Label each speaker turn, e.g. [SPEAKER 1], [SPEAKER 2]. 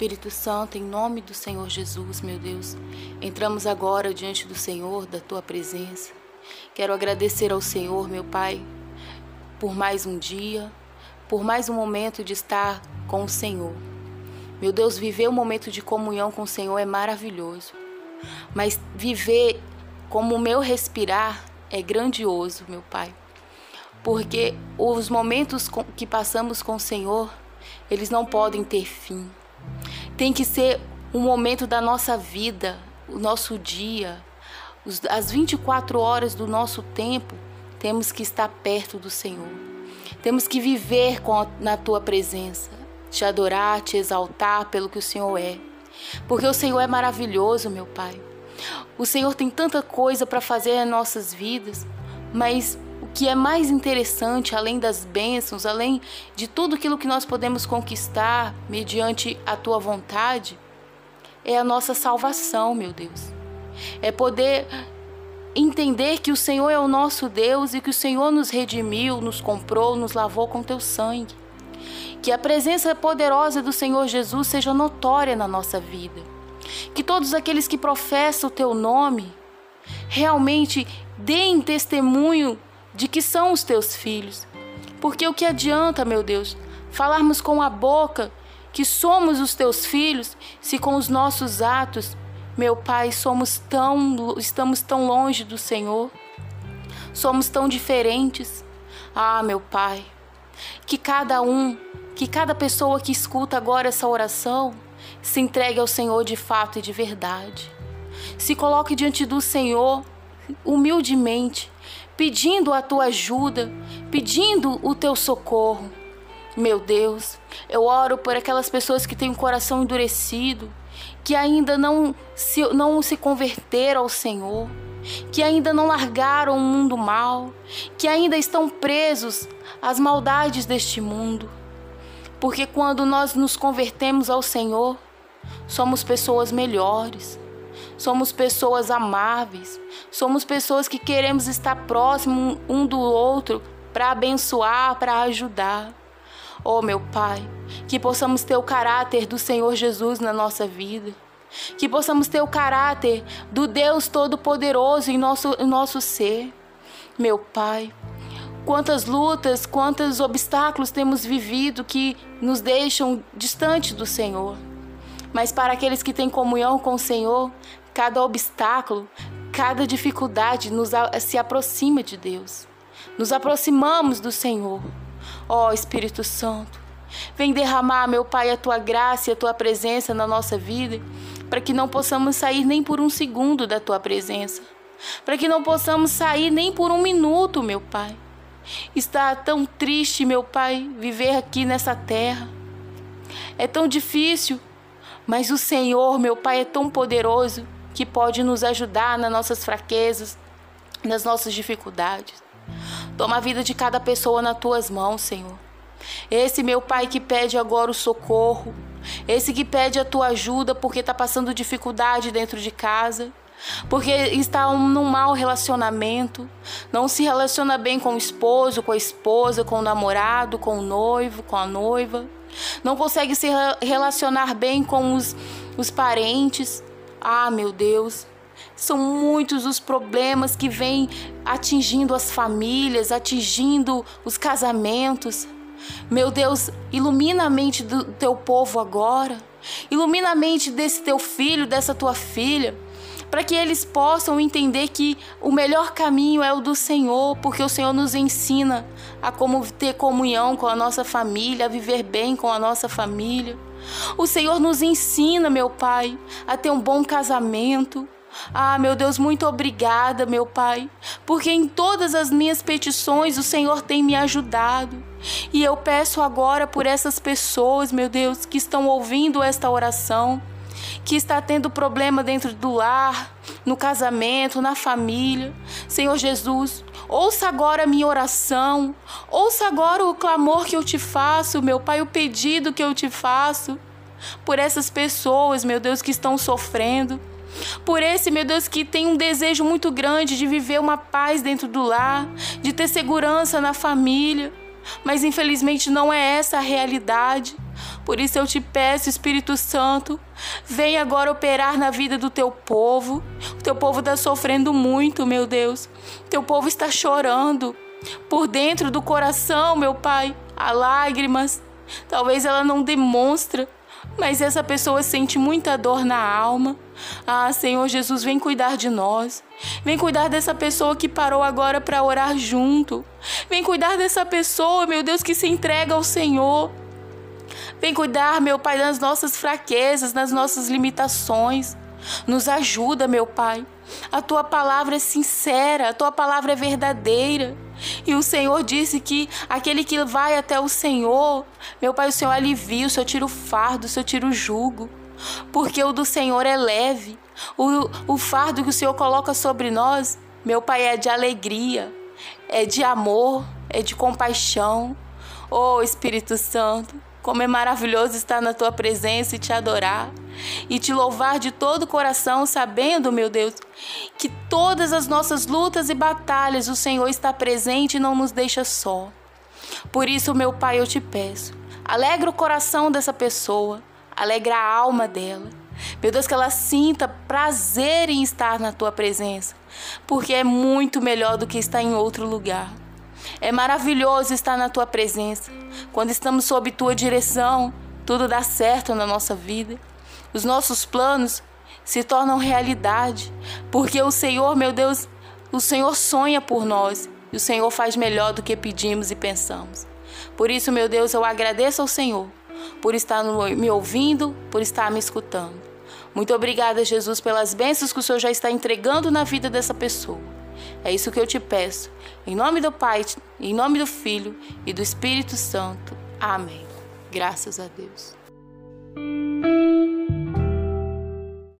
[SPEAKER 1] Espírito Santo, em nome do Senhor Jesus, meu Deus, entramos agora diante do Senhor, da tua presença. Quero agradecer ao Senhor, meu Pai, por mais um dia, por mais um momento de estar com o Senhor. Meu Deus, viver um momento de comunhão com o Senhor é maravilhoso, mas viver como o meu respirar é grandioso, meu Pai, porque os momentos que passamos com o Senhor, eles não podem ter fim. Tem que ser um momento da nossa vida, o nosso dia, as 24 horas do nosso tempo, temos que estar perto do Senhor. Temos que viver a, na tua presença, te adorar, te exaltar pelo que o Senhor é. Porque o Senhor é maravilhoso, meu Pai. O Senhor tem tanta coisa para fazer em nossas vidas, mas o que é mais interessante, além das bênçãos, além de tudo aquilo que nós podemos conquistar mediante a tua vontade, é a nossa salvação, meu Deus. É poder entender que o Senhor é o nosso Deus e que o Senhor nos redimiu, nos comprou, nos lavou com teu sangue. Que a presença poderosa do Senhor Jesus seja notória na nossa vida. Que todos aqueles que professam o teu nome realmente deem testemunho de que são os teus filhos. Porque o que adianta, meu Deus, falarmos com a boca que somos os teus filhos, se com os nossos atos, meu Pai, somos tão estamos tão longe do Senhor. Somos tão diferentes. Ah, meu Pai, que cada um, que cada pessoa que escuta agora essa oração se entregue ao Senhor de fato e de verdade. Se coloque diante do Senhor humildemente, pedindo a tua ajuda, pedindo o teu socorro. Meu Deus, eu oro por aquelas pessoas que têm o coração endurecido, que ainda não se, não se converteram ao Senhor, que ainda não largaram o mundo mal, que ainda estão presos às maldades deste mundo. Porque quando nós nos convertemos ao Senhor, somos pessoas melhores, somos pessoas amáveis, somos pessoas que queremos estar próximo um do outro para abençoar, para ajudar. Oh, meu Pai, que possamos ter o caráter do Senhor Jesus na nossa vida. Que possamos ter o caráter do Deus Todo-Poderoso em nosso, em nosso ser. Meu Pai, quantas lutas, quantos obstáculos temos vivido que nos deixam distante do Senhor. Mas para aqueles que têm comunhão com o Senhor, cada obstáculo, cada dificuldade nos se aproxima de Deus. Nos aproximamos do Senhor. Ó oh, Espírito Santo, vem derramar, meu Pai, a tua graça e a tua presença na nossa vida, para que não possamos sair nem por um segundo da tua presença, para que não possamos sair nem por um minuto, meu Pai. Está tão triste, meu Pai, viver aqui nessa terra. É tão difícil, mas o Senhor, meu Pai, é tão poderoso que pode nos ajudar nas nossas fraquezas, nas nossas dificuldades. Toma a vida de cada pessoa nas tuas mãos, Senhor. Esse meu pai que pede agora o socorro, esse que pede a tua ajuda porque está passando dificuldade dentro de casa, porque está num mau relacionamento, não se relaciona bem com o esposo, com a esposa, com o namorado, com o noivo, com a noiva, não consegue se relacionar bem com os, os parentes. Ah, meu Deus, são muitos os problemas que vêm atingindo as famílias, atingindo os casamentos. Meu Deus, ilumina a mente do teu povo agora. Ilumina a mente desse teu filho, dessa tua filha, para que eles possam entender que o melhor caminho é o do Senhor, porque o Senhor nos ensina a como ter comunhão com a nossa família, a viver bem com a nossa família. O Senhor nos ensina, meu Pai, a ter um bom casamento, ah, meu Deus, muito obrigada, meu Pai, porque em todas as minhas petições o Senhor tem me ajudado. E eu peço agora por essas pessoas, meu Deus, que estão ouvindo esta oração, que está tendo problema dentro do lar, no casamento, na família. Senhor Jesus, ouça agora a minha oração, ouça agora o clamor que eu te faço, meu Pai, o pedido que eu te faço por essas pessoas, meu Deus, que estão sofrendo. Por esse, meu Deus, que tem um desejo muito grande de viver uma paz dentro do lar, de ter segurança na família. Mas infelizmente não é essa a realidade. Por isso eu te peço, Espírito Santo, vem agora operar na vida do teu povo. O teu povo está sofrendo muito, meu Deus. O teu povo está chorando. Por dentro do coração, meu Pai, há lágrimas. Talvez ela não demonstra, mas essa pessoa sente muita dor na alma. Ah, Senhor Jesus, vem cuidar de nós. Vem cuidar dessa pessoa que parou agora para orar junto. Vem cuidar dessa pessoa, meu Deus, que se entrega ao Senhor. Vem cuidar, meu Pai, das nossas fraquezas, das nossas limitações. Nos ajuda, meu Pai. A tua palavra é sincera, a tua palavra é verdadeira. E o Senhor disse que aquele que vai até o Senhor, meu Pai, o Senhor alivia, o Senhor tira o fardo, o Senhor tira o jugo. Porque o do Senhor é leve. O, o fardo que o Senhor coloca sobre nós, meu Pai, é de alegria, é de amor, é de compaixão. Oh Espírito Santo, como é maravilhoso estar na tua presença e te adorar e te louvar de todo o coração, sabendo, meu Deus, que todas as nossas lutas e batalhas o Senhor está presente e não nos deixa só. Por isso, meu Pai, eu te peço, alegra o coração dessa pessoa, alegra a alma dela. Meu Deus, que ela sinta prazer em estar na tua presença, porque é muito melhor do que estar em outro lugar. É maravilhoso estar na tua presença. Quando estamos sob tua direção, tudo dá certo na nossa vida. Os nossos planos se tornam realidade, porque o Senhor, meu Deus, o Senhor sonha por nós e o Senhor faz melhor do que pedimos e pensamos. Por isso, meu Deus, eu agradeço ao Senhor por estar me ouvindo, por estar me escutando. Muito obrigada, Jesus, pelas bênçãos que o Senhor já está entregando na vida dessa pessoa. É isso que eu te peço. Em nome do Pai, em nome do Filho e do Espírito Santo. Amém. Graças a Deus.